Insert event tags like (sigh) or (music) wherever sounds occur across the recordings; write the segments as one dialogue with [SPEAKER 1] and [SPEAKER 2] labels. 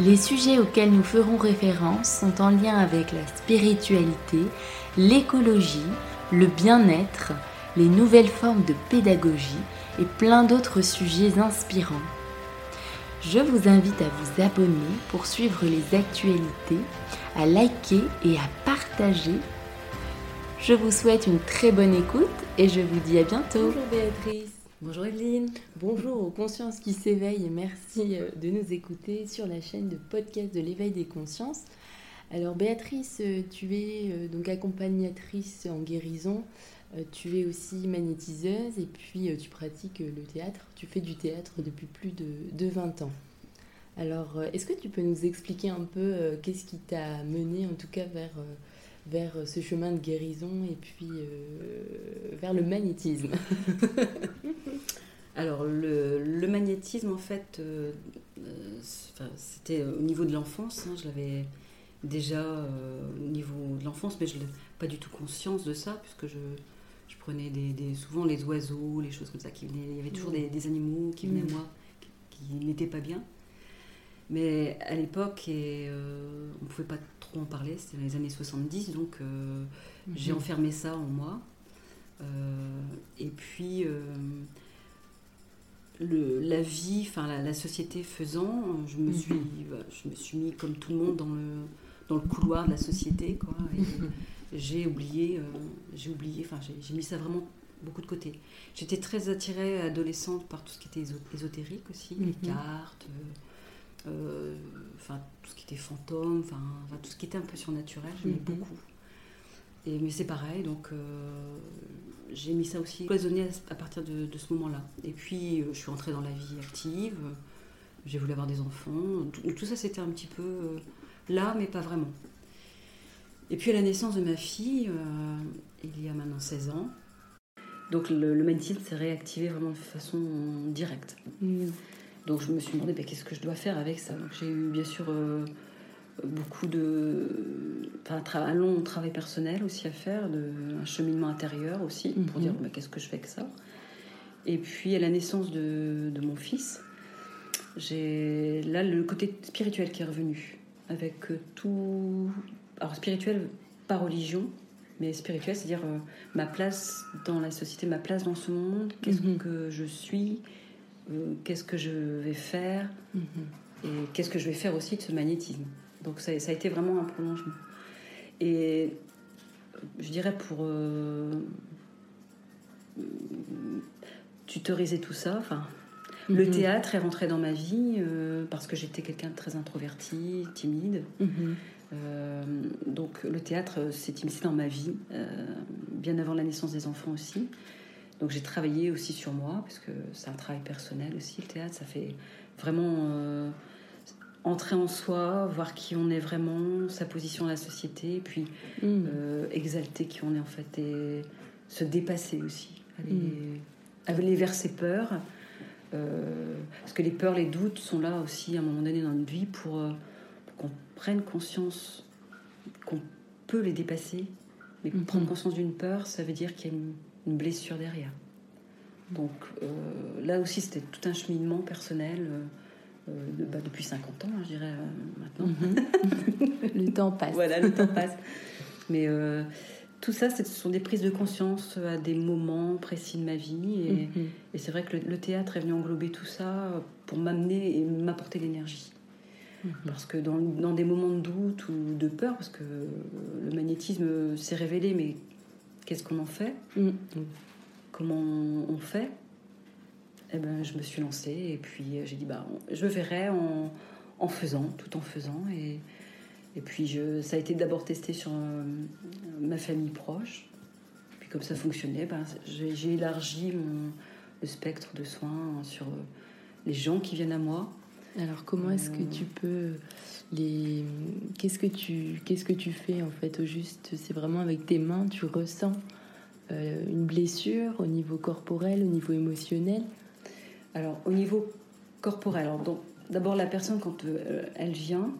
[SPEAKER 1] Les sujets auxquels nous ferons référence sont en lien avec la spiritualité, l'écologie, le bien-être, les nouvelles formes de pédagogie et plein d'autres sujets inspirants. Je vous invite à vous abonner pour suivre les actualités, à liker et à partager. Je vous souhaite une très bonne écoute et je vous dis à bientôt.
[SPEAKER 2] Bonjour Béatrice.
[SPEAKER 1] Bonjour Evelyne.
[SPEAKER 2] Bonjour aux consciences qui s'éveillent et merci euh, de nous écouter sur la chaîne de podcast de l'éveil des consciences. Alors Béatrice, euh, tu es euh, donc accompagnatrice en guérison, tu es aussi magnétiseuse et puis tu pratiques le théâtre. Tu fais du théâtre depuis plus de, de 20 ans. Alors est-ce que tu peux nous expliquer un peu qu'est-ce qui t'a mené en tout cas vers vers ce chemin de guérison et puis euh, vers le magnétisme. (laughs)
[SPEAKER 3] Alors le, magnétisme en fait, euh, euh, c'était au niveau de l'enfance, hein, je l'avais déjà au niveau de l'enfance, mais je n'avais pas du tout conscience de ça puisque je, je prenais des, souvent les oiseaux, les choses comme ça qui venaient, il y avait toujours mm. des, animaux qui venaient mm. moi qui, n'étaient pas bien. Mais à l'époque, on ne pouvait pas trop en parler, c'était les années 70, donc euh, j'ai mhm. enfermé ça en moi. Euh, et puis, euh, le, la vie, enfin la, société faisant, je me, suis, mhm. je me suis mis comme tout le monde dans le, dans le couloir de la société. Quoi, mhm. (laughs) j'ai oublié, j'ai oublié, enfin j'ai mis ça vraiment beaucoup de côté. J'étais très attirée adolescente par tout ce qui était ésotérique aussi, les cartes, euh, enfin tout ce qui était fantôme, enfin tout ce qui était un peu surnaturel, j'aimais mhm. beaucoup. Et, mais c'est pareil, donc euh, j'ai mis ça aussi cloisonné à, partir de, ce moment-là. Et puis euh, je suis rentrée dans la vie active, j'ai voulu avoir des enfants, tout, ça c'était un petit peu là, mais pas vraiment. Et puis à la naissance de ma fille, il y a maintenant 16 ans, donc le, le magnétisme s'est réactivé vraiment de façon directe. Donc je me suis demandé ben, qu'est-ce que je dois faire avec ça? J'ai eu bien sûr euh, beaucoup de. Enfin, un long travail personnel aussi à faire, de, un cheminement intérieur aussi, pour mhm. dire ben, qu'est-ce que je fais avec ça? Et puis à la naissance de, mon fils, j'ai là le côté spirituel qui est revenu, avec tout. Alors spirituel, pas religion, mais spirituel, c'est-à-dire euh, ma place dans la société, ma place dans ce monde, qu'est-ce mhm. que je suis, euh, qu'est-ce que je vais faire mhm. et qu'est-ce que je vais faire aussi de ce magnétisme. Donc ça, a été vraiment un prolongement. Et je dirais pour euh, tutoriser tout ça, enfin, le mhm. théâtre est rentré dans ma vie euh, parce que j'étais quelqu'un de très introverti, timide. Mhm. donc le théâtre s'est immiscé dans ma vie, bien avant la naissance des enfants aussi. Donc j'ai travaillé aussi sur moi, parce que c'est un travail personnel aussi, le théâtre, ça fait vraiment euh, entrer en soi, voir qui on est vraiment, sa position dans la société, puis mm. euh, exalter qui on est en fait, et se dépasser aussi, aller, mm. aller vers ses peurs. Euh, parce que les peurs, les doutes sont là aussi à un moment donné dans notre vie pour, pour qu'on prenne conscience qu'on peut les dépasser. Mais mm-hmm. prendre conscience d'une peur, ça veut dire qu'il y a une une blessure derrière. Donc euh, là aussi, c'était tout un cheminement personnel euh, euh, bah, depuis 50 ans, hein, je dirais maintenant.
[SPEAKER 2] Mhm. (laughs) le temps passe.
[SPEAKER 3] Voilà, le temps passe. Mais tout ça, ce sont des prises de conscience à des moments précis de ma vie. Et, mhm. c'est vrai que le, théâtre est venu englober tout ça pour m'amener et m'apporter l'énergie. Mhm. Parce que dans, dans, des moments de doute ou de peur, parce que le magnétisme s'est révélé, mais qu'est-ce qu'on en fait mm. Comment on fait eh ben, je me suis lancée et puis euh, j'ai dit bah, je verrai en, en, faisant, tout en faisant. Et, et puis je, ça a été d'abord testé sur euh, ma famille proche. Puis comme ça fonctionnait, ben, j'ai élargi mon, le spectre de soins sur euh, les gens qui viennent à moi.
[SPEAKER 2] Alors comment est-ce que tu peux les qu'est-ce que tu qu'est-ce que tu fais en fait au juste? C'est vraiment avec tes mains, tu ressens une blessure au niveau corporel, au niveau émotionnel?
[SPEAKER 3] Alors au niveau corporel, donc d'abord la personne quand elle vient,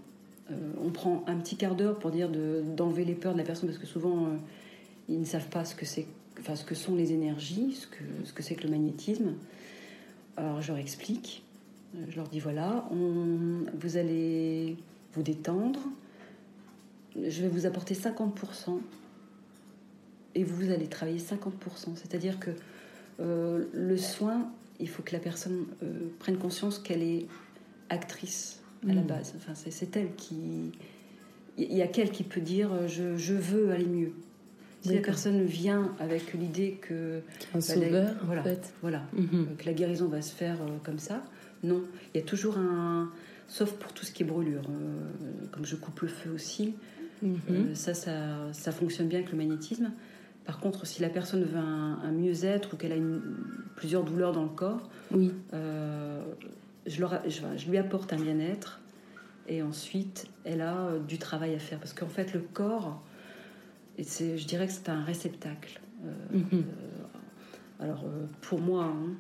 [SPEAKER 3] on prend un petit quart d'heure pour dire d'enlever les peurs de la personne parce que souvent ils ne savent pas ce que c'est enfin, ce que sont les énergies, ce que ce que c'est que le magnétisme. Alors je leur explique, je leur dis voilà, on, vous allez vous détendre, je vais vous apporter 50% et vous allez travailler 50%. C'est-à-dire que euh, le soin, il faut que la personne euh, prenne conscience qu'elle est actrice à la mmh. base. Enfin, c'est elle qui. Il y a qu'elle qui peut dire je, je veux aller mieux. Si la personne vient avec l'idée que
[SPEAKER 2] un sauveur,
[SPEAKER 3] voilà,
[SPEAKER 2] en fait.
[SPEAKER 3] voilà, mhm. que la guérison va se faire euh, comme ça, non. Il y a toujours un, sauf pour tout ce qui est brûlure, euh, comme je coupe le feu aussi, mhm. euh, ça, ça, ça, fonctionne bien avec le magnétisme. Par contre, si la personne veut un, mieux-être ou qu'elle a une, plusieurs douleurs dans le corps,
[SPEAKER 2] oui.
[SPEAKER 3] je, leur, je, je, lui apporte un bien-être et ensuite elle a du travail à faire parce qu'en fait le corps et je dirais que c'est un réceptacle. Euh, mhm. euh, alors, euh, pour moi, hein,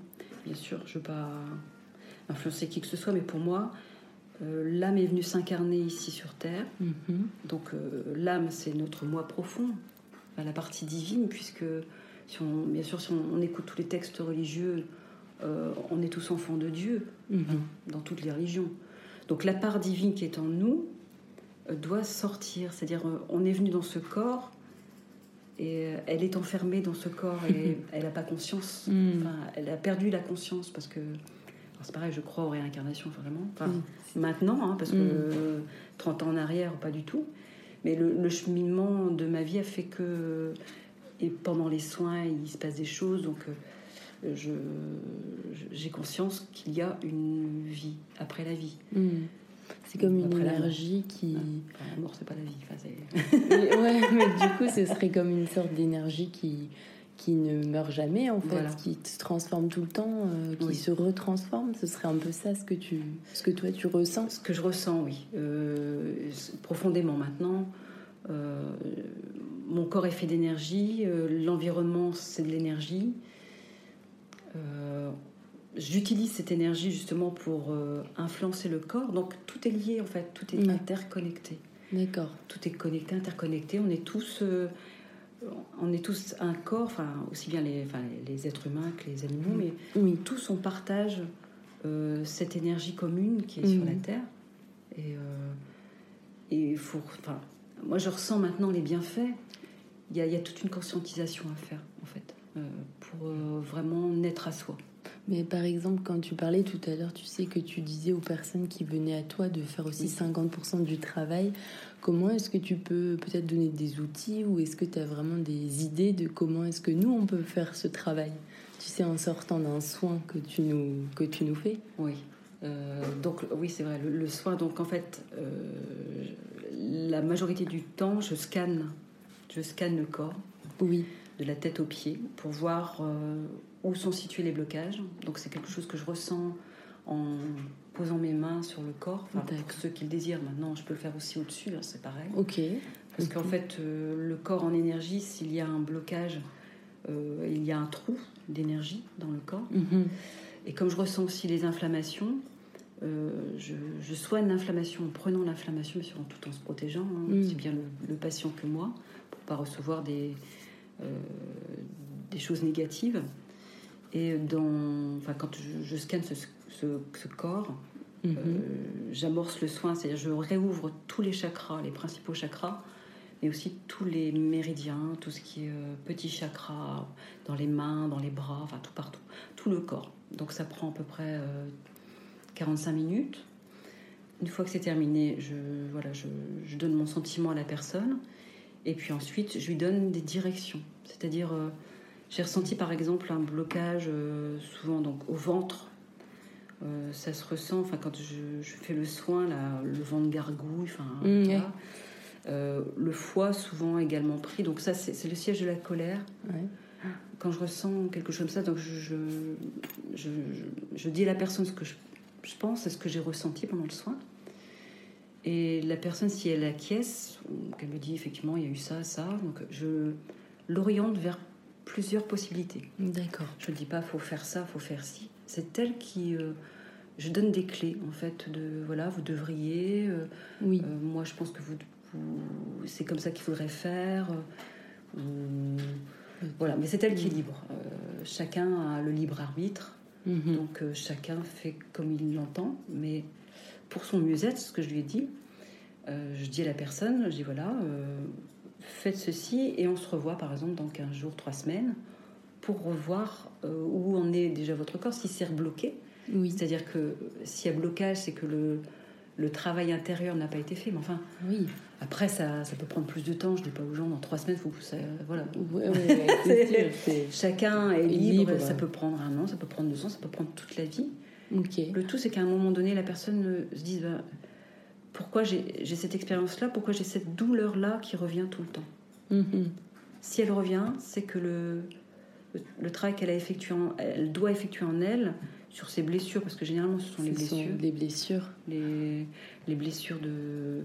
[SPEAKER 3] bien sûr, je ne veux pas influencer qui que ce soit, mais pour moi, l'âme est venue s'incarner ici sur Terre. Mhm. Donc, l'âme, c'est notre moi profond, la partie divine, puisque, si on, bien sûr, si on, écoute tous les textes religieux, on est tous enfants de Dieu, mhm. dans toutes les religions. Donc, la part divine qui est en nous doit sortir. C'est-à-dire, on est venu dans ce corps et euh, elle est enfermée dans ce corps et (laughs) elle n'a pas conscience. Hmm. elle a perdu la conscience parce que. C'est pareil, je crois aux réincarnations vraiment. Maintenant, hein, parce que 30 hmm. ans en arrière, pas du tout. Mais le, cheminement de ma vie a fait que. Et pendant les soins, il se passe des choses. Donc. Euh, j'ai conscience qu'il y a une vie après la vie.
[SPEAKER 2] C'est comme une énergie qui.
[SPEAKER 3] Ah, la mort, c'est pas la vie. (laughs)
[SPEAKER 2] mais, ouais, mais du coup, ce serait comme une sorte d'énergie qui, qui ne meurt jamais, en fait, qui se transforme tout le temps, euh, qui se retransforme. Ce serait un peu ça ce que, tu, ce que toi tu ressens
[SPEAKER 3] Ce que je ressens, oui. Euh, profondément maintenant. Euh, mon corps est fait d'énergie, l'environnement c'est de l'énergie j'utilise cette énergie justement pour euh, influencer le corps. Donc tout est lié en fait, tout est interconnecté.
[SPEAKER 2] D'accord.
[SPEAKER 3] Tout est connecté, interconnecté. On est tous, euh, on est tous un corps, enfin aussi bien les, enfin, les êtres humains que les animaux, mais oui. tous on partage euh, cette énergie commune qui est sur la terre. Et et faut, enfin, moi je ressens maintenant les bienfaits. Il y, a, il y a toute une conscientisation à faire en fait pour vraiment naître à soi.
[SPEAKER 2] Mais par exemple, quand tu parlais tout à l'heure, tu sais que tu disais aux personnes qui venaient à toi de faire aussi 50% du travail. Comment est-ce que tu peux peut-être donner des outils ou est-ce que tu as vraiment des idées de comment est-ce que nous, on peut faire ce travail? Tu sais, en sortant d'un soin que tu nous, que tu nous fais
[SPEAKER 3] Oui. Euh, donc oui, c'est vrai, le, soin, donc en fait, euh, la majorité du temps, je scanne, je scanne le corps.
[SPEAKER 2] Oui.
[SPEAKER 3] De la tête aux pieds pour voir euh, où sont situés les blocages. Donc c'est quelque chose que je ressens en posant mes mains sur le corps. pour ceux qui le désirent, maintenant je peux le faire aussi au-dessus, hein, c'est pareil.
[SPEAKER 2] Ok.
[SPEAKER 3] Parce qu'en fait, euh, le corps en énergie, s'il y a un blocage, euh, il y a un trou d'énergie dans le corps. Mhm. Et comme je ressens aussi les inflammations, euh, je, soigne l'inflammation en prenant l'inflammation, mais tout en se protégeant, hein, mhm. aussi bien le, patient que moi, pour pas recevoir des, des choses négatives. Et dans, enfin, quand je, scanne ce, ce, corps, mhm. euh, j'amorce le soin, c'est-à-dire je réouvre tous les chakras, les principaux chakras, mais aussi tous les méridiens, tout ce qui est euh, petits chakras dans les mains, dans les bras, enfin tout partout, tout le corps. Donc ça prend à peu près 45 euh, minutes. Une fois que c'est terminé, je, voilà, je, je, donne mon sentiment à la personne. Et puis ensuite, je lui donne des directions. C'est-à-dire, j'ai ressenti par exemple un blocage euh, souvent donc au ventre. Euh, ça se ressent, enfin quand je, fais le soin, là, le ventre gargouille, enfin mmh, euh, le foie souvent également pris. Donc ça c'est le siège de la colère. Quand je ressens quelque chose comme ça, donc je, je, je, dis à la personne ce que je, pense, c'est ce que j'ai ressenti pendant le soin. Et la personne, si elle acquiesce, qu'elle me dit effectivement, il y a eu ça, ça, donc je l'oriente vers plusieurs possibilités.
[SPEAKER 2] D'accord.
[SPEAKER 3] Je ne dis pas, faut faire ça, faut faire ci. C'est elle qui. euh, je donne des clés, en fait, de voilà, vous devriez. euh,
[SPEAKER 2] Oui.
[SPEAKER 3] euh, moi, je pense que vous, vous- c'est comme ça qu'il faudrait faire. voilà, mais c'est elle qui est libre. Chacun a le libre arbitre.
[SPEAKER 2] Mhm.
[SPEAKER 3] Donc chacun fait comme il l'entend, mais pour son mieux-être, ce que je lui ai dit, je dis à la personne, je dis voilà, faites ceci et on se revoit par exemple dans 15 jours, 3 semaines, pour revoir euh, où en est déjà votre corps, si c'est rebloqué.
[SPEAKER 2] Oui.
[SPEAKER 3] C'est-à-dire que s'il y a blocage, c'est que le, le travail intérieur n'a pas été fait. Mais enfin,
[SPEAKER 2] Oui.
[SPEAKER 3] après, ça, ça peut prendre plus de temps. Je dis pas aux gens, dans 3 semaines, faut que ça... Voilà.
[SPEAKER 2] Ouais, ouais, ouais, (laughs) c'est sûr. c'est-
[SPEAKER 3] Chacun est libre,
[SPEAKER 2] Libre.
[SPEAKER 3] ça peut prendre un an, ça peut prendre deux ans, ça peut prendre toute la vie. Le tout, c'est qu'à un moment donné, la personne euh, se dise bah, pourquoi j'ai cette expérience-là, pourquoi j'ai cette douleur-là qui revient tout le temps.
[SPEAKER 2] Mhm.
[SPEAKER 3] Si elle revient, c'est que le, le, le travail qu'elle a effectué, en- elle doit effectuer en elle sur ses blessures, parce que généralement, ce sont les
[SPEAKER 2] sont
[SPEAKER 3] blessures,
[SPEAKER 2] des blessures.
[SPEAKER 3] les, les blessures de,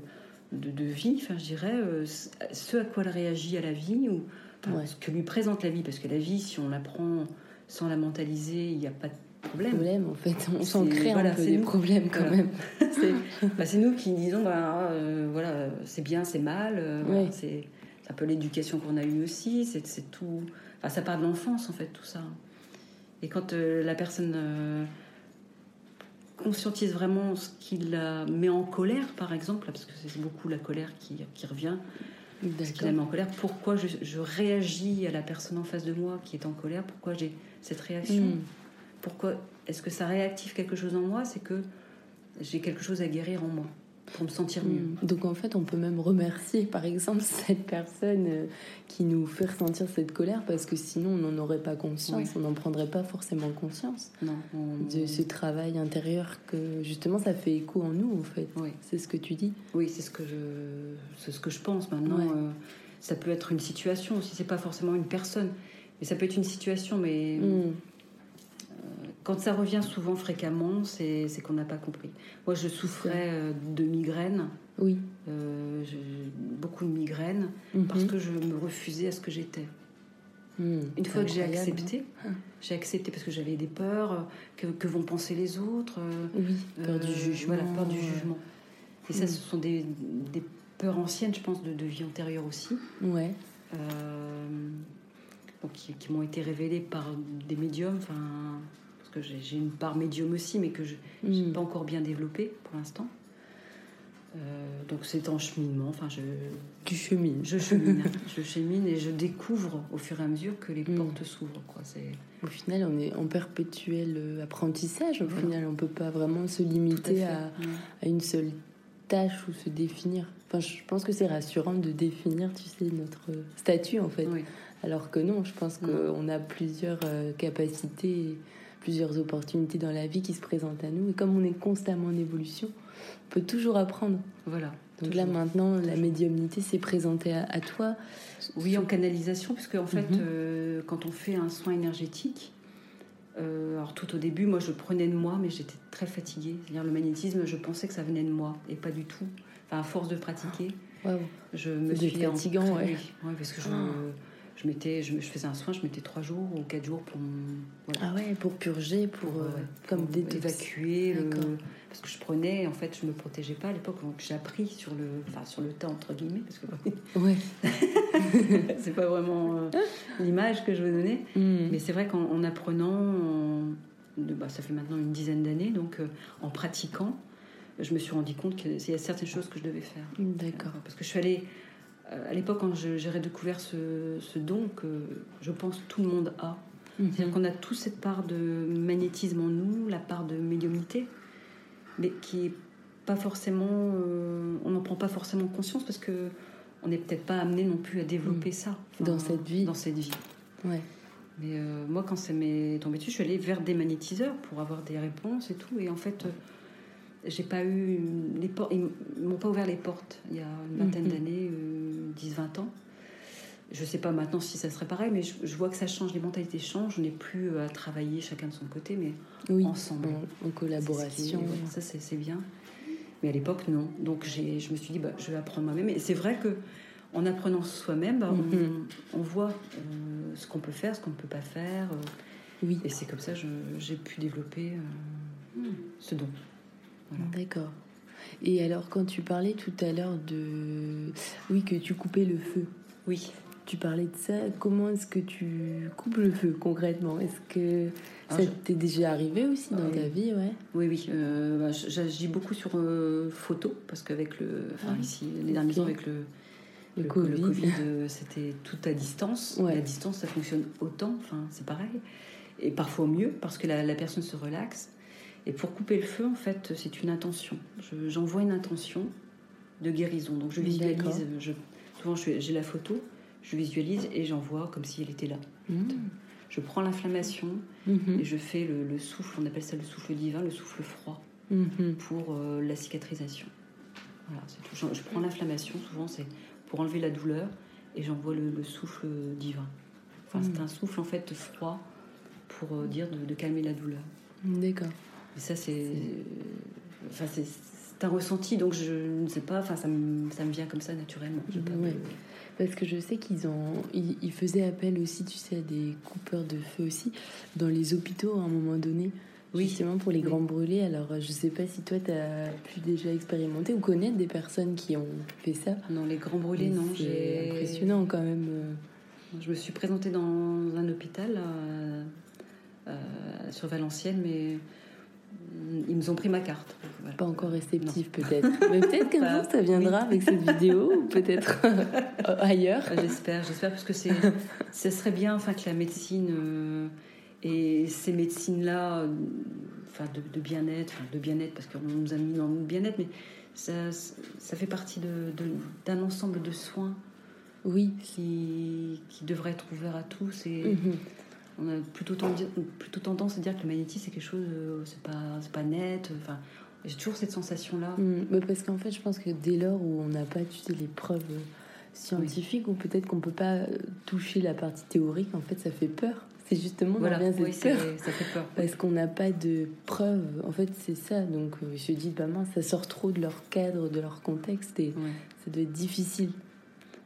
[SPEAKER 3] de, de vie, enfin, je dirais, euh, ce à quoi elle réagit à la vie, ou enfin,
[SPEAKER 2] Ouais.
[SPEAKER 3] ce que lui présente la vie, parce que la vie, si on la prend sans la mentaliser, il n'y a pas de problème.
[SPEAKER 2] Problème, en fait. On s'en crée
[SPEAKER 3] voilà,
[SPEAKER 2] un peu des
[SPEAKER 3] nous.
[SPEAKER 2] problèmes quand
[SPEAKER 3] Voilà.
[SPEAKER 2] même. (laughs)
[SPEAKER 3] c'est bah, c'est nous qui disons bah, euh, voilà c'est bien c'est mal euh, c'est un peu l'éducation qu'on a eue aussi c'est tout enfin ça part de l'enfance en fait tout ça et quand euh, la personne conscientise vraiment ce qui la met en colère par exemple parce que c'est beaucoup la colère qui, qui revient ce qui la met en colère pourquoi je, je réagis à la personne en face de moi qui est en colère? Pourquoi j'ai cette réaction?
[SPEAKER 2] Mhm.
[SPEAKER 3] Pourquoi est-ce que ça réactive quelque chose en moi C'est que j'ai quelque chose à guérir en moi pour me sentir mieux.
[SPEAKER 2] Mm. Donc en fait, on peut même remercier par exemple (laughs) cette personne euh, qui nous fait ressentir cette colère parce que sinon on n'en aurait pas conscience,
[SPEAKER 3] Oui.
[SPEAKER 2] on n'en prendrait pas forcément conscience
[SPEAKER 3] Non, on-
[SPEAKER 2] de ce travail intérieur que justement ça fait écho en nous en fait.
[SPEAKER 3] oui,
[SPEAKER 2] C'est ce que tu dis.
[SPEAKER 3] oui, c'est ce que je, c'est ce que je pense maintenant.
[SPEAKER 2] Ouais.
[SPEAKER 3] euh, ça peut être une situation aussi. C'est pas forcément une personne, mais ça peut être une situation. Mais
[SPEAKER 2] Mm.
[SPEAKER 3] Quand ça revient souvent, fréquemment, c'est qu'on n'a pas compris. Moi, je souffrais euh, de migraines,
[SPEAKER 2] Oui.
[SPEAKER 3] euh, beaucoup de migraines,
[SPEAKER 2] Mhm.
[SPEAKER 3] parce que je me refusais à ce que j'étais.
[SPEAKER 2] Mm.
[SPEAKER 3] Une fois que j'ai accepté,
[SPEAKER 2] hein.
[SPEAKER 3] j'ai accepté parce que j'avais des peurs, que, que vont penser les autres. euh,
[SPEAKER 2] Oui, peur du jugement.
[SPEAKER 3] Voilà, peur du jugement. Et ça,
[SPEAKER 2] Mm.
[SPEAKER 3] ce sont des, des peurs anciennes, je pense, de, de vie antérieure aussi,
[SPEAKER 2] Ouais.
[SPEAKER 3] euh, donc qui, qui m'ont été révélées par des médiums, enfin, que j'ai une part médium aussi, mais que je n'ai
[SPEAKER 2] Mm.
[SPEAKER 3] pas encore bien développée pour l'instant. Euh, donc c'est en cheminement, enfin je,
[SPEAKER 2] Tu chemines.
[SPEAKER 3] je chemine, (laughs) je chemine et je découvre au fur et à mesure que les
[SPEAKER 2] Mm.
[SPEAKER 3] portes s'ouvrent. Quoi. C'est
[SPEAKER 2] Au final, on est en perpétuel euh, apprentissage. Au
[SPEAKER 3] Voilà.
[SPEAKER 2] final, on peut pas vraiment se
[SPEAKER 3] à
[SPEAKER 2] limiter à,
[SPEAKER 3] Mm.
[SPEAKER 2] à une seule tâche ou se définir. Enfin, je pense que c'est rassurant de définir, tu sais, notre statut en fait.
[SPEAKER 3] Oui.
[SPEAKER 2] Alors que non, je pense qu'on a plusieurs euh, capacités, plusieurs opportunités dans la vie qui se présentent à nous. Et comme on est constamment en évolution, on peut toujours apprendre.
[SPEAKER 3] Voilà.
[SPEAKER 2] Donc là
[SPEAKER 3] Toujours.
[SPEAKER 2] maintenant, la médiumnité s'est présentée à, à toi.
[SPEAKER 3] Oui, en canalisation, puisque en fait,
[SPEAKER 2] Mhm.
[SPEAKER 3] euh, quand on fait un soin énergétique, euh, alors tout au début, moi je prenais de moi, mais j'étais très fatiguée. C'est-à-dire le magnétisme, je pensais que ça venait de moi, et pas du tout. Enfin, à force de pratiquer,
[SPEAKER 2] Waouh.
[SPEAKER 3] je me suis
[SPEAKER 2] fatigant, ouais.
[SPEAKER 3] oui, ouais, parce que je,
[SPEAKER 2] Ah.
[SPEAKER 3] Je, mettais, je, je faisais un soin, je mettais trois jours ou quatre jours pour, voilà,
[SPEAKER 2] Ah ouais, pour purger, pour,
[SPEAKER 3] pour,
[SPEAKER 2] euh, comme
[SPEAKER 3] pour évacuer. le- parce que je prenais, en fait, je me protégeais pas à l'époque, donc j'ai appris sur le, enfin, sur le tas, entre guillemets, parce que (laughs)
[SPEAKER 2] Ouais. (laughs)
[SPEAKER 3] c'est pas vraiment euh, l'image que je veux donner.
[SPEAKER 2] Mm.
[SPEAKER 3] Mais c'est vrai qu'en en apprenant, en- bah, ça fait maintenant une dizaine d'années, donc euh, en pratiquant, je me suis rendu compte qu'il y a certaines choses que je devais faire.
[SPEAKER 2] D'accord.
[SPEAKER 3] Parce que je suis allée, à l'époque, quand j'ai redécouvert ce, ce don que je pense tout le monde a, c'est-à-dire
[SPEAKER 2] Mhm.
[SPEAKER 3] qu'on a tous cette part de magnétisme en nous, la part de médiumnité, mais qui est pas forcément, euh, on n'en prend pas forcément conscience parce que on n'est peut-être pas amené non plus à développer ça
[SPEAKER 2] Mm. Dans cette vie.
[SPEAKER 3] Dans cette vie.
[SPEAKER 2] Ouais.
[SPEAKER 3] Mais euh, moi, quand ça m'est tombé dessus, je suis allée vers des magnétiseurs pour avoir des réponses et tout. Et en fait, euh, j'ai pas eu les portes. Ils m'ont pas ouvert les portes il y a une vingtaine
[SPEAKER 2] Mhm.
[SPEAKER 3] d'années, euh, 10-20 ans. je sais pas maintenant si ça serait pareil, mais je, vois que ça change, les mentalités changent. On n'est plus à travailler chacun de son côté, mais ensemble.
[SPEAKER 2] En, collaboration.
[SPEAKER 3] ça, c'est bien. Mais à l'époque, non. Donc je me suis dit, bah, je vais apprendre moi-même. Et c'est vrai que en apprenant soi-même, bah, mhm. on, voit euh, ce qu'on peut faire, ce qu'on ne peut pas faire. Euh. oui. Et c'est comme ça que j'ai pu développer euh, hmm. ce don.
[SPEAKER 2] D'accord. Et alors, quand tu parlais tout à l'heure de. Oui, que tu coupais le feu.
[SPEAKER 3] Oui.
[SPEAKER 2] Tu parlais de ça. Comment est-ce que tu coupes le feu concrètement? Est-ce que ah, ça t'est déjà arrivé aussi dans ta vie? Ouais
[SPEAKER 3] Oui, oui. Euh, bah, J'agis beaucoup sur euh, photo parce qu'avec le. Enfin, ah, ici, les dernières maisons, avec le. Le, Covid, (laughs) euh, c'était tout à distance. Ouais. À distance, ça fonctionne autant. Enfin, c'est pareil. Et parfois mieux parce que la, personne se relaxe. Et pour couper le feu, en fait, c'est une intention. J'envoie une intention de guérison. Donc je visualise. Je, souvent, j'ai la photo je visualise et j'envoie comme si elle était là. Mmh. Je prends l'inflammation mmh. et je fais le, souffle, on appelle ça le souffle divin, le souffle froid, mmh. pour euh, la cicatrisation. Voilà, tout. Je, prends l'inflammation, souvent c'est pour enlever la douleur, et j'envoie le, souffle divin. Enfin, c'est un souffle en fait froid pour euh, dire de, calmer la douleur.
[SPEAKER 2] D'accord.
[SPEAKER 3] Et ça, c'est. Enfin, c'est un ressenti, donc je ne sais pas, enfin, ça me, ça me vient comme ça naturellement.
[SPEAKER 2] Parce que je sais qu'ils ont, ils, faisaient appel aussi, tu sais, à des coupeurs de feu aussi dans les hôpitaux à un moment donné. Oui. Justement pour les grands brûlés. Alors, je sais pas si toi, tu as pu déjà expérimenter ou connaître des personnes qui ont fait ça.
[SPEAKER 3] Non, les grands brûlés, non.
[SPEAKER 2] C'est impressionnant quand même. Euh.
[SPEAKER 3] Je me suis présentée dans un hôpital euh, euh, sur Valenciennes, mais ils nous ont pris ma carte.
[SPEAKER 2] Pas encore réceptif peut-être. Mais peut-être qu'un (laughs) jour ça viendra avec cette vidéo, ou peut-être (laughs) ailleurs.
[SPEAKER 3] J'espère, j'espère, parce que c'est, (laughs) ce serait bien enfin, que la médecine euh, et ces médecines-là, enfin, de, bien-être, de bien-être, parce qu'on nous a mis dans le bien-être, mais ça, ça fait partie d'un ensemble de soins
[SPEAKER 2] oui.
[SPEAKER 3] qui, qui devrait être ouvert à tous. Et, mhm on a plutôt, plutôt tendance à dire que le magnétisme c'est quelque chose, euh, c'est pas, pas net. Enfin, j'ai toujours cette sensation-là.
[SPEAKER 2] Mm, parce qu'en fait, je pense que dès lors où on n'a pas, tu sais, les preuves scientifiques, ou peut-être qu'on peut pas euh, toucher la partie théorique, en fait, ça fait peur. C'est justement
[SPEAKER 3] voilà,
[SPEAKER 2] bien
[SPEAKER 3] oui,
[SPEAKER 2] peur.
[SPEAKER 3] Ça fait peur.
[SPEAKER 2] Parce qu'on n'a pas de preuves. En fait, c'est ça. Donc, euh, je dis, bah mince, ça sort trop de leur cadre, de leur contexte, et ça doit être difficile.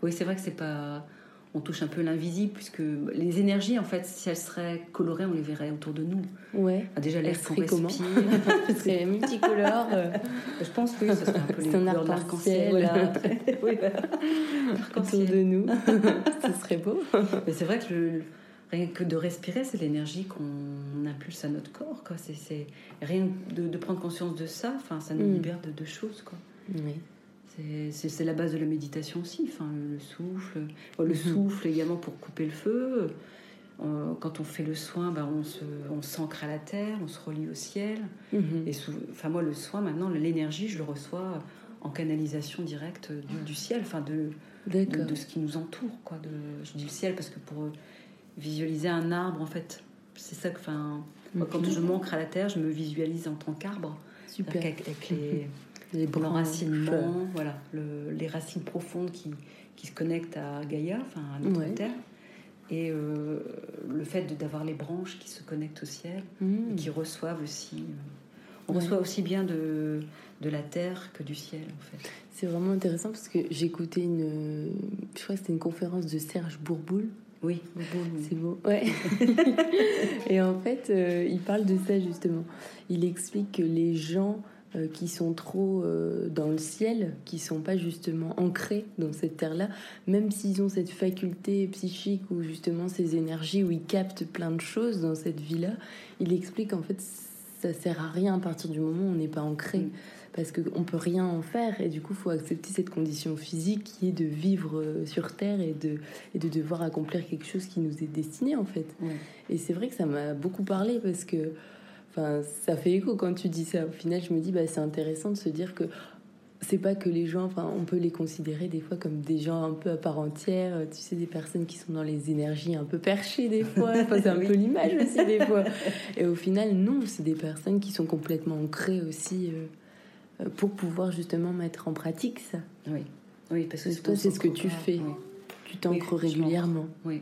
[SPEAKER 3] Oui, c'est vrai que c'est pas on touche un peu l'invisible, puisque les énergies, en fait, si elles seraient colorées, on les verrait autour de nous.
[SPEAKER 2] Ouais.
[SPEAKER 3] Ah, déjà, l'air qu'on respire.
[SPEAKER 2] C'est (laughs) multicolore. Euh.
[SPEAKER 3] Je pense que ce serait un peu les couleurs de l'arc-en-ciel.
[SPEAKER 2] Voilà. (laughs) (laughs) oui, autour de nous. ce serait beau.
[SPEAKER 3] Mais c'est vrai que rien que de respirer, c'est l'énergie qu'on impulse à notre corps. Quoi. C'est, rien de, prendre conscience de ça, enfin, ça nous mm. libère de, de choses. Quoi.
[SPEAKER 2] Oui.
[SPEAKER 3] C'est la base de la méditation aussi, enfin, le souffle. Le mhm. souffle également pour couper le feu. Euh, quand on fait le soin, ben, on s'ancre à la terre, on se relie au ciel. Mhm. Et enfin, moi, le soin, maintenant, l'énergie, je le reçois en canalisation directe du, ciel, enfin, de, de, ce qui nous entoure. Quoi, de, je dis le ciel parce que pour visualiser un arbre, en fait, c'est ça que. Enfin, quand je m'ancre à la terre, je me visualise en tant qu'arbre.
[SPEAKER 2] Super.
[SPEAKER 3] avec les (laughs) les l'enracinement, voilà, les racines profondes qui, qui, se connectent à Gaïa, enfin à notre terre, et euh, le fait d'avoir les branches qui se connectent au ciel et qui mmh. reçoivent aussi. Euh, on reçoit aussi bien de, de la terre que du ciel, en fait.
[SPEAKER 2] C'est vraiment intéressant parce que écouté une, je crois que c'était une conférence de Serge Bourboul.
[SPEAKER 3] Oui,
[SPEAKER 2] c'est beau. Ouais. (laughs) et en fait, euh, il parle de ça justement. Il explique que les gens euh, qui sont trop euh, dans le ciel, qui sont pas justement ancrés dans cette terre-là, même s'ils ont cette faculté psychique ou justement ces énergies où ils captent plein de choses dans cette vie-là, il explique en fait ça sert à rien à partir du moment où on n'est pas ancré. Mm. Parce qu'on peut rien en faire et du coup il faut accepter cette condition physique qui est de vivre euh, sur Terre et de, et de devoir accomplir quelque chose qui nous est destiné en fait. Et c'est vrai que ça m'a beaucoup parlé parce que ça fait écho quand tu dis ça. Au final, je me dis, bah, c'est intéressant de se dire que c'est pas que les gens, enfin, on peut les considérer des fois comme des gens un peu à part entière. Tu sais, des personnes qui sont dans les énergies un peu perchées des fois. (laughs) c'est un peu l'image aussi des fois. (laughs) Et au final, non, c'est des personnes qui sont complètement ancrées aussi euh, euh, pour pouvoir justement mettre en pratique ça.
[SPEAKER 3] Oui, oui, parce que
[SPEAKER 2] toi, c'est ce que tu fais. Tu t'ancres régulièrement.
[SPEAKER 3] Oui.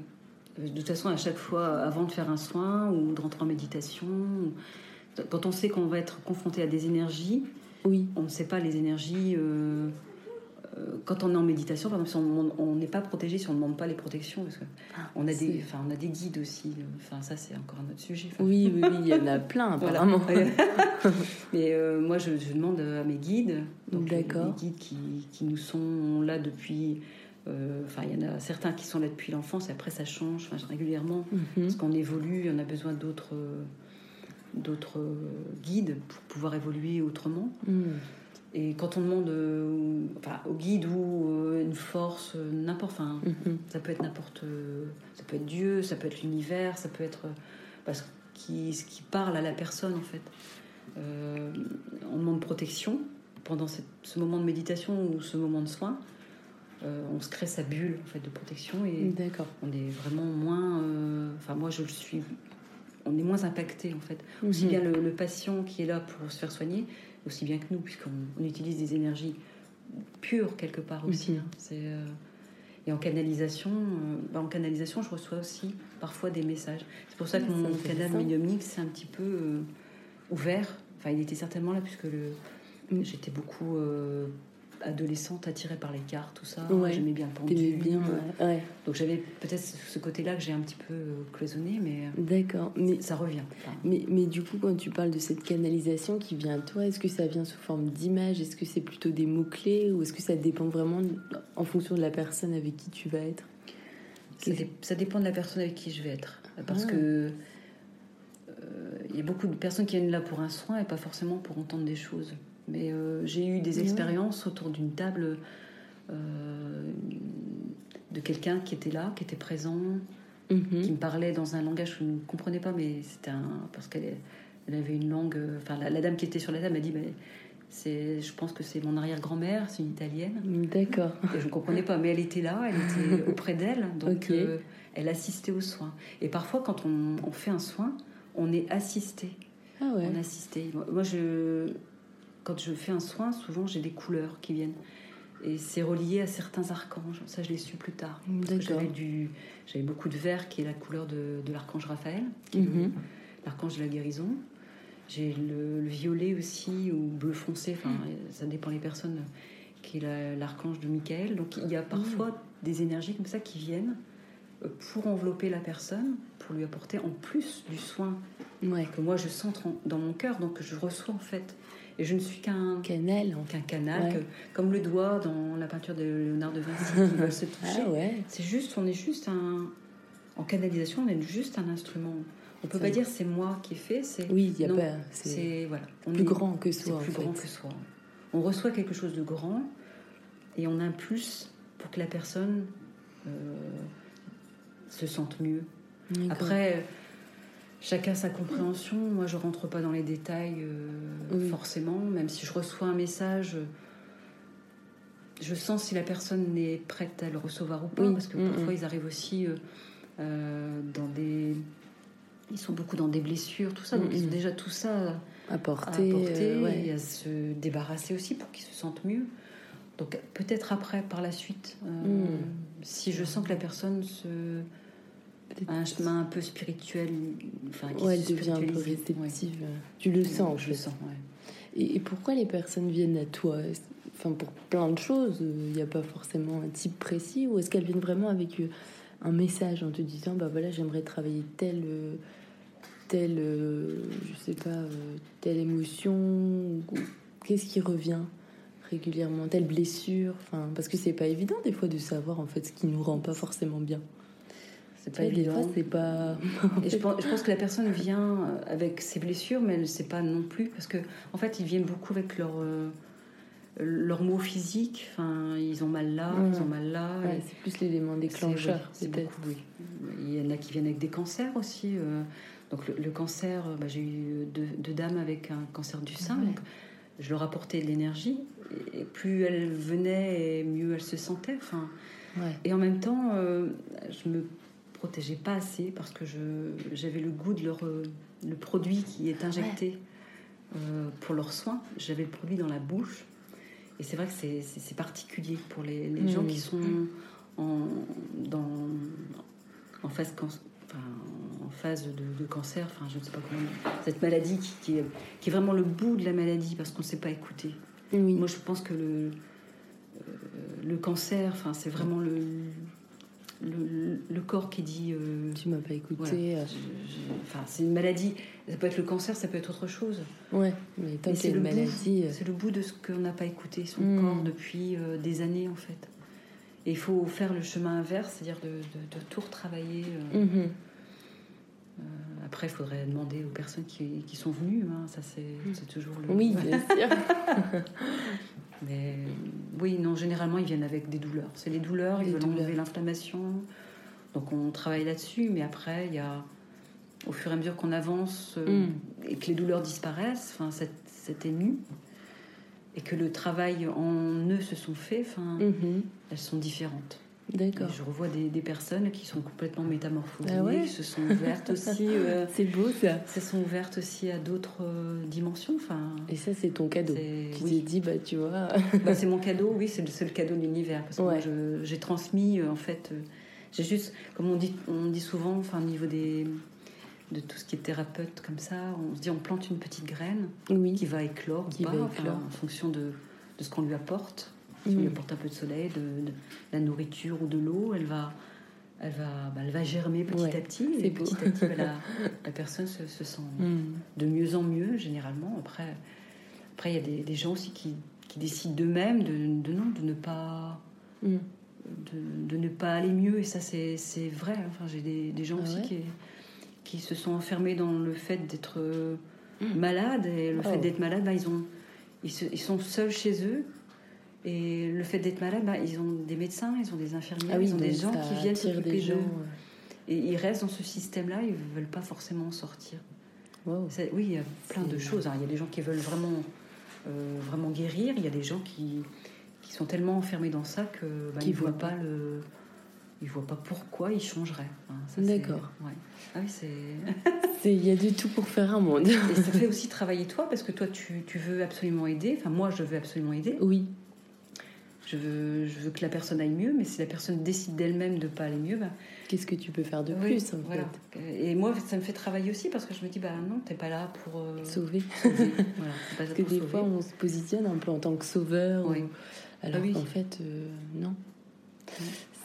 [SPEAKER 3] De toute façon, à chaque fois, avant de faire un soin ou de rentrer en méditation, quand on sait qu'on va être confronté à des énergies,
[SPEAKER 2] oui.
[SPEAKER 3] on ne sait pas les énergies. Euh, euh, quand on est en méditation, par exemple, on n'est pas protégé si on ne demande pas les protections, parce que ah, on a des, enfin, on a des guides aussi. Enfin, ça c'est encore un autre sujet.
[SPEAKER 2] Oui, oui, oui, il y en a plein (laughs) apparemment. (laughs)
[SPEAKER 3] Mais euh, moi, je, demande à mes guides, donc les, guides qui, qui, nous sont là depuis. Euh, enfin, il y en a certains qui sont là depuis l'enfance, et après ça change régulièrement, mhm. parce qu'on évolue, on a besoin d'autres d'autres guides pour pouvoir évoluer autrement. Mhm. Et quand on demande euh, au guide ou euh, une force, euh, n'importe, enfin, mhm. ça peut être n'importe, ça peut être Dieu, ça peut être l'univers, ça peut être parce qui, ce qui parle à la personne en fait. on demande protection pendant ce moment de méditation ou ce moment de soin. On se crée sa bulle en fait de protection et on est vraiment moins. Enfin, moi je le suis. On est moins impacté en fait. Aussi mhm. bien le patient qui est là pour se faire soigner aussi bien que nous, puisqu'on utilise des énergies pures quelque part aussi. Hein. C'est, euh, et en canalisation, euh, bah, en canalisation, je reçois aussi parfois des messages. C'est pour ça que mon canal médiumnique s'est un petit peu euh, ouvert. Enfin, il était certainement là puisque le, mm. j'étais beaucoup adolescente attirée par les cartes, tout ça. J'aimais bien le pendule.
[SPEAKER 2] bien,
[SPEAKER 3] Donc j'avais peut-être ce côté-là que j'ai un petit peu euh, cloisonné, mais
[SPEAKER 2] euh, d'accord. Mais
[SPEAKER 3] ça revient.
[SPEAKER 2] Mais, mais du coup, quand tu parles de cette canalisation qui vient à toi, est-ce que ça vient sous forme d'image Est-ce que c'est plutôt des mots clés ou est-ce que ça dépend vraiment en fonction de la personne avec qui tu vas être?
[SPEAKER 3] Ça, dépend de la personne avec qui je vais être, parce ah. que euh, il y a beaucoup de personnes qui viennent là pour un soin et pas forcément pour entendre des choses. Mais euh, j'ai eu des expériences autour d'une table euh, de quelqu'un qui était là, qui était présent, mhm. qui me parlait dans un langage que je ne comprenais pas, mais c'était un. parce qu'elle elle avait une langue. Enfin, la, dame qui était sur la table m'a dit je pense que c'est mon arrière-grand-mère, c'est une italienne.
[SPEAKER 2] D'accord.
[SPEAKER 3] Et je ne comprenais pas, mais elle était là, elle était (laughs) auprès d'elle, donc euh, elle assistait aux soins. Et parfois, quand on, on, fait un soin, on est assisté.
[SPEAKER 2] Ah ouais.
[SPEAKER 3] On assisté. Moi, je, quand je fais un soin, souvent j'ai des couleurs qui viennent. Et c'est relié à certains archanges. Ça, je l'ai su plus tard. J'avais, du, j'avais beaucoup de vert qui est la couleur de, l'archange Raphaël, mhm. l'archange de la guérison. J'ai le, violet aussi, ou bleu foncé, enfin, ça dépend des personnes, qui est l'archange de Michael. Donc il y a parfois mhm. des énergies comme ça qui viennent euh, pour envelopper la personne, pour lui apporter en plus du soin que moi je sens dans mon cœur, donc je reçois en fait et je ne suis qu'un
[SPEAKER 2] canal,
[SPEAKER 3] qu'un canal, comme le doigt dans la peinture de Léonard de Vinci qui veut se (laughs) toucher.
[SPEAKER 2] Ah
[SPEAKER 3] c'est juste, on est juste un en canalisation, on est juste un instrument. On peut pas dire c'est moi qui ai fait, c'est
[SPEAKER 2] oui, il y a pas, c'est
[SPEAKER 3] voilà,
[SPEAKER 2] plus grand que soi.
[SPEAKER 3] plus grand que soi. On reçoit quelque chose de grand et on impulse pour que la personne euh, se sente mieux. Après chacun sa compréhension. Moi, je rentre pas dans les détails euh, forcément, même si je reçois un message. Je sens si la personne est prête à le recevoir ou pas, parce que mm, parfois mm. ils arrivent aussi euh, euh, dans des. Ils sont beaucoup dans des blessures, tout ça, donc ils ont mm, déjà tout ça
[SPEAKER 2] à porter,
[SPEAKER 3] et à se débarrasser aussi pour qu'ils se sentent mieux. Donc peut-être après, par la suite, si je sens que la personne se un chemin un peu spirituel.
[SPEAKER 2] Enfin, qui ouais, elle devient un peu réceptive. Tu le sens,
[SPEAKER 3] je le sens,
[SPEAKER 2] Et, pourquoi les personnes viennent à toi? Enfin, pour plein de choses, il n'y a pas forcément un type précis, ou est-ce qu'elles viennent vraiment avec euh, un message en te disant, bah voilà, j'aimerais travailler telle, euh, telle, euh, je sais pas, telle émotion, qu'est-ce qui revient régulièrement, telle blessure, enfin, parce que c'est pas évident des fois de savoir en fait ce qui nous rend pas forcément bien.
[SPEAKER 3] C'est pas évident.
[SPEAKER 2] c'est pas. (laughs)
[SPEAKER 3] Et je pense, je pense, que la personne vient avec ses blessures, mais elle ne sait pas non plus parce que en fait, ils viennent beaucoup avec leurs euh, leurs mots physiques. Enfin, ils ont mal là, ils ont mal là.
[SPEAKER 2] c'est plus l'élément déclencheur.
[SPEAKER 3] C'est beaucoup. Oui. Il y en a qui viennent avec des cancers aussi. Euh. donc le, cancer, bah, j'ai eu deux, dames avec un cancer du sein. Donc je leur apportais de l'énergie. Et plus elles venaient, mieux elles se sentaient. Enfin, et en même temps, euh, je me protégeais pas assez parce que j'avais le goût de leur euh, le produit qui est injecté euh, pour leurs soins. J'avais le produit dans la bouche. Et c'est vrai que c'est particulier pour les, les gens qui sont en, dans, en phase, en phase de, cancer, enfin je ne sais pas comment, cette maladie qui, est, qui, est, vraiment le bout de la maladie parce qu'on ne sait pas écouter. Moi je pense que le, euh, le cancer, enfin c'est vraiment le, le, corps qui dit.
[SPEAKER 2] Euh, tu m'as pas écouté. Euh.
[SPEAKER 3] enfin, c'est une maladie. Ça peut être le cancer, ça peut être autre chose.
[SPEAKER 2] Ouais, mais tant c'est une maladie.
[SPEAKER 3] C'est le bout de ce qu'on n'a pas écouté, son hmm. corps, depuis des années en fait. Et il faut faire le chemin inverse, c'est-à-dire de, de, tout retravailler. Euh, mhm. euh, après, il faudrait demander aux personnes qui, qui sont venues. Hein, ça, c'est mhm. toujours le.
[SPEAKER 2] Oui, (laughs) bien sûr. (laughs)
[SPEAKER 3] Mais oui, non, généralement, ils viennent avec des douleurs. C'est les douleurs, ils veulent enlever l'inflammation. Donc, on travaille là-dessus. Mais après, il y a. Au fur et à mesure qu'on avance euh, mhm. et que les douleurs disparaissent, enfin, cette, cette émue, et que le travail en eux se sont faits, enfin, mhm. elles sont différentes.
[SPEAKER 2] D'accord.
[SPEAKER 3] Je revois des, des, personnes qui sont complètement métamorphosées, ah qui se sont ouvertes aussi. (laughs)
[SPEAKER 2] Euh, c'est beau ça.
[SPEAKER 3] Se sont ouvertes aussi à d'autres euh, dimensions. Enfin.
[SPEAKER 2] Et ça, c'est ton cadeau. Tu t'es dit, bah tu vois. (laughs)
[SPEAKER 3] bah, c'est mon (laughs) cadeau, oui, c'est le, le, cadeau de l'univers. Parce que j'ai transmis, euh, en fait, j'ai juste, comme on dit, on dit souvent, enfin, au niveau des de tout ce qui est thérapeute comme ça. On se dit on plante une petite graine qui va éclore qui va éclore. en fonction de, de ce qu'on lui apporte. Si on lui apporte un peu de soleil, de, la nourriture ou de l'eau, elle va, elle va, bah, elle va germer petit à petit. Et petit à petit, bah, la, (laughs) personne se, sent mm. de mieux en mieux, généralement. Après, après il y a des, des gens aussi qui, qui décident d'eux-mêmes de, de, non, de ne pas. Mm. De, de, ne pas aller mieux et ça c'est vrai enfin j'ai des, des, gens ah aussi qui, qui se sont enfermés dans le fait d'être mmh. malades. Et le fait oh. d'être malade, bah, ils, ont, ils, sont seuls chez eux. Et le fait d'être malade, bah, ils ont des médecins, ils ont des infirmières, ah ils ont des gens qui viennent s'occuper d'eux. Et ils restent dans ce système-là, ils ne veulent pas forcément sortir. Oui, il y a plein de choses. Hein. Il y a des gens qui veulent vraiment, euh, vraiment guérir. Il y a des gens qui, qui sont tellement enfermés dans ça que bah, ne voient pas le ils voient pas pourquoi ils changeraient.
[SPEAKER 2] D'accord.
[SPEAKER 3] Ouais. Ah oui, (laughs) c'est.
[SPEAKER 2] Il y a du tout pour faire un monde.
[SPEAKER 3] Et ça fait aussi travailler toi, parce que toi, tu, tu, veux absolument aider. Enfin, moi, je veux absolument aider.
[SPEAKER 2] Oui.
[SPEAKER 3] Je veux, je veux que la personne aille mieux, mais si la personne décide d'elle-même de pas aller mieux, bah...
[SPEAKER 2] qu'est-ce que tu peux faire de plus en
[SPEAKER 3] voilà. Et moi, ça me fait travailler aussi parce que je me dis, bah non, t'es pas là pour
[SPEAKER 2] euh, sauver. (laughs) sauver. voilà, parce que des fois, on se positionne un peu en tant que sauveur, oui. alors ah qu'en fait, euh, non.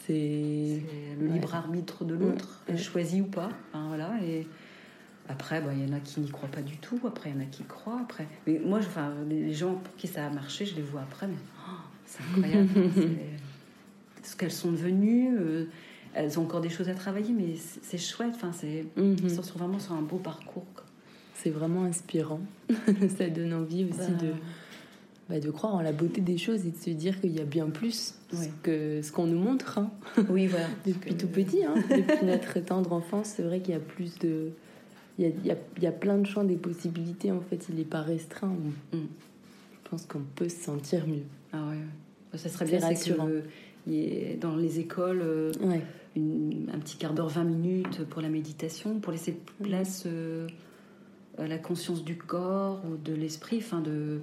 [SPEAKER 3] C'est le libre arbitre de l'autre, ouais. choisi ou pas. voilà, et après, il y en a qui n'y croient pas du tout. Après, il y en a qui croient. Après, mais moi, enfin, les gens pour qui ça a marché, je les vois après, mais oh, c'est incroyable. ce qu'elles sont devenues. Euh, elles ont encore des choses à travailler, mais c'est chouette. Enfin, c'est mm vraiment sur un beau parcours.
[SPEAKER 2] C'est vraiment inspirant. (laughs) ça donne envie aussi bah, de bah, de croire en la beauté des choses et de se dire qu'il y a bien plus que ce qu'on nous montre. Hein.
[SPEAKER 3] Oui, voilà. (laughs)
[SPEAKER 2] depuis tout petit, hein. (laughs) depuis notre tendre enfance, c'est vrai qu'il y a plus de. Il y a, il y a, plein de champs des possibilités, en fait, il n'est pas restreint. Mm. Je pense qu'on peut se sentir mieux.
[SPEAKER 3] Ah ouais, ça serait bien rassurant. Que, dans les écoles, euh, un petit quart d'heure, 20 minutes pour la méditation, pour laisser place euh, à la conscience du corps ou de l'esprit, enfin de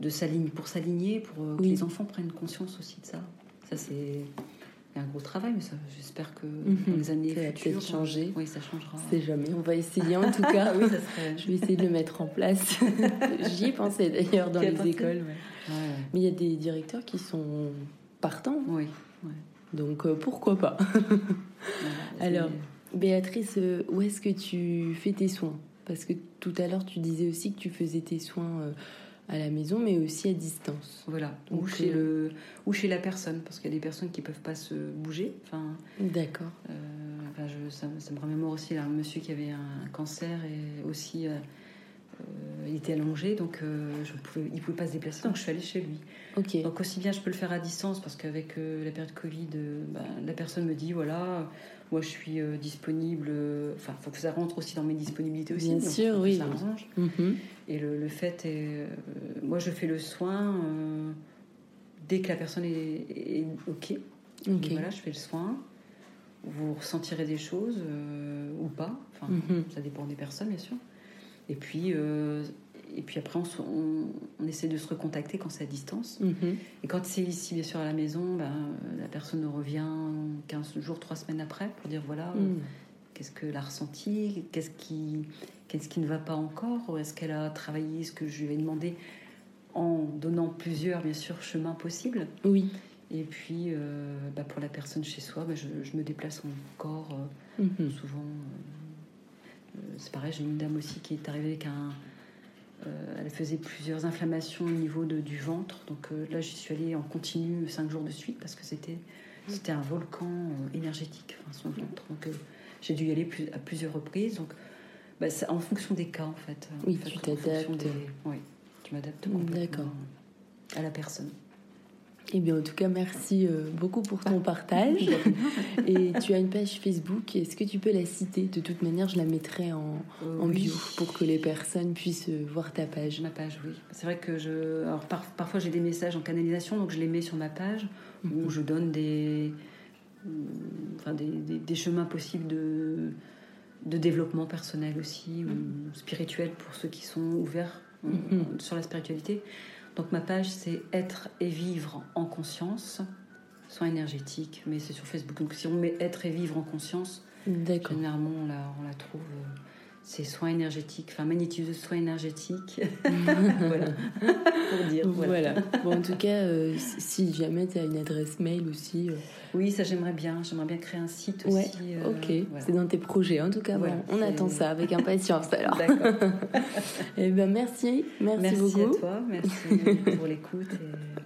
[SPEAKER 3] de s'aligner, pour s'aligner, pour euh, que les enfants prennent conscience aussi de ça. Ça, c'est un gros travail, mais j'espère que mhm. dans les années ça futures,
[SPEAKER 2] changer.
[SPEAKER 3] Oui, ça changera.
[SPEAKER 2] C'est jamais. On va essayer en tout (laughs) cas.
[SPEAKER 3] oui, ça serait...
[SPEAKER 2] Je vais essayer de le mettre en place. (laughs) J'y ai pensé d'ailleurs dans les écoles. Mais il y a des directeurs qui sont partants.
[SPEAKER 3] Oui.
[SPEAKER 2] Donc euh, pourquoi pas (laughs) (laughs) Alors, Béatrice, euh, où est-ce que tu fais tes soins? Parce que tout à l'heure, tu disais aussi que tu faisais tes soins à la maison, mais aussi à distance.
[SPEAKER 3] Voilà, ou, chez euh, le, ou chez la personne, parce qu'il y a des personnes qui peuvent pas se bouger. Enfin,
[SPEAKER 2] D'accord.
[SPEAKER 3] Euh, enfin, ça, ça, me remémore aussi un monsieur qui avait un cancer et aussi euh, il était allongé, donc je pouvais, il pouvait pas se déplacer, donc je suis allée chez lui. Donc aussi bien je peux le faire à distance, parce qu'avec la période Covid, bah, la personne me dit voilà moi, je suis euh, disponible. Euh, enfin, il faut que ça rentre aussi dans mes disponibilités aussi.
[SPEAKER 2] Bien sûr, oui.
[SPEAKER 3] Ça mhm. Et le, fait est. Euh, moi, je fais le soin dès que la personne est, OK. voilà, je fais le soin. Vous ressentirez des choses ou pas. Enfin, mhm. ça dépend des personnes, bien sûr. Et puis, et puis après, on, on, essaie de se recontacter quand c'est à distance.
[SPEAKER 2] Mhm.
[SPEAKER 3] Et quand c'est ici, bien sûr, à la maison, ben, la personne revient 15 jours, 3 semaines après pour dire voilà,
[SPEAKER 2] Mhm.
[SPEAKER 3] qu'est-ce qu'elle a ressenti, qu'est-ce qui, qu'est-ce qui ne va pas encore, ou est-ce qu'elle a travaillé ce que je lui ai demandé en donnant plusieurs, bien sûr, chemins possibles.
[SPEAKER 2] Oui.
[SPEAKER 3] Et puis, euh, bah, pour la personne chez soi, bah, je, je me déplace encore euh,
[SPEAKER 2] Mhm.
[SPEAKER 3] souvent. euh, euh, c'est pareil, j'ai une dame aussi qui est arrivée avec un. euh, elle faisait plusieurs inflammations au niveau de- du ventre. Donc euh, là, j'y suis allée en continu cinq jours de suite parce que c'était c'était un volcan euh, énergétique, enfin, son ventre. Donc euh, j'ai dû y aller plus- à plusieurs reprises. Donc bah, en fonction des cas en fait.
[SPEAKER 2] Oui,
[SPEAKER 3] En fait,
[SPEAKER 2] tu t'adaptes.
[SPEAKER 3] des- Oui, tu m'adaptes complètement à la personne.
[SPEAKER 2] Eh bien, en tout cas, merci euh, beaucoup pour ton partage. (laughs) Et tu as une page Facebook. Est-ce que tu peux la citer? De toute manière, je la mettrai en,
[SPEAKER 3] Euh,
[SPEAKER 2] en
[SPEAKER 3] oui.
[SPEAKER 2] bio pour que les personnes puissent euh, voir ta page.
[SPEAKER 3] Ma page, oui. C'est vrai que je. Alors, par- parfois, j'ai des messages en canalisation, donc je les mets sur ma page
[SPEAKER 2] Mhm.
[SPEAKER 3] où je donne des. euh, Enfin, des, des- des chemins possibles de, de développement personnel aussi, ou spirituel pour ceux qui sont ouverts euh,
[SPEAKER 2] Mhm.
[SPEAKER 3] sur la spiritualité. Donc, ma page, c'est Être et vivre en conscience, soins énergétiques, mais c'est sur Facebook. Donc, si on met Être et vivre en conscience, généralement, on la, on la trouve. euh, c'est soins énergétiques, enfin magnétiseuse soins énergétiques. (laughs) voilà. Pour dire.
[SPEAKER 2] Voilà.
[SPEAKER 3] Voilà.
[SPEAKER 2] Bon, en tout cas, euh, si jamais tu as une adresse mail aussi. euh,
[SPEAKER 3] Oui, ça j'aimerais bien. J'aimerais bien créer un site
[SPEAKER 2] ouais,
[SPEAKER 3] aussi. euh,
[SPEAKER 2] ok.
[SPEAKER 3] voilà.
[SPEAKER 2] C'est dans tes projets. En tout cas,
[SPEAKER 3] Voilà,
[SPEAKER 2] bon, on attend ça avec impatience alors. (laughs)
[SPEAKER 3] D'accord. (laughs)
[SPEAKER 2] Eh ben, merci. Merci,
[SPEAKER 3] Merci
[SPEAKER 2] beaucoup.
[SPEAKER 3] à toi. Merci pour l'écoute. Et...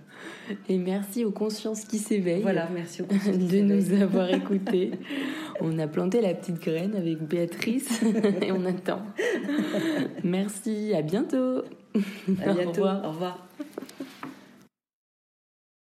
[SPEAKER 2] Et merci aux consciences qui s'éveillent.
[SPEAKER 3] Voilà, merci au conseil
[SPEAKER 2] de nous avoir (laughs) écoutés. On a planté la petite graine avec Béatrice (laughs) et on attend. Merci, à bientôt.
[SPEAKER 3] À
[SPEAKER 2] Au
[SPEAKER 3] bientôt.
[SPEAKER 2] revoir.
[SPEAKER 3] Au revoir.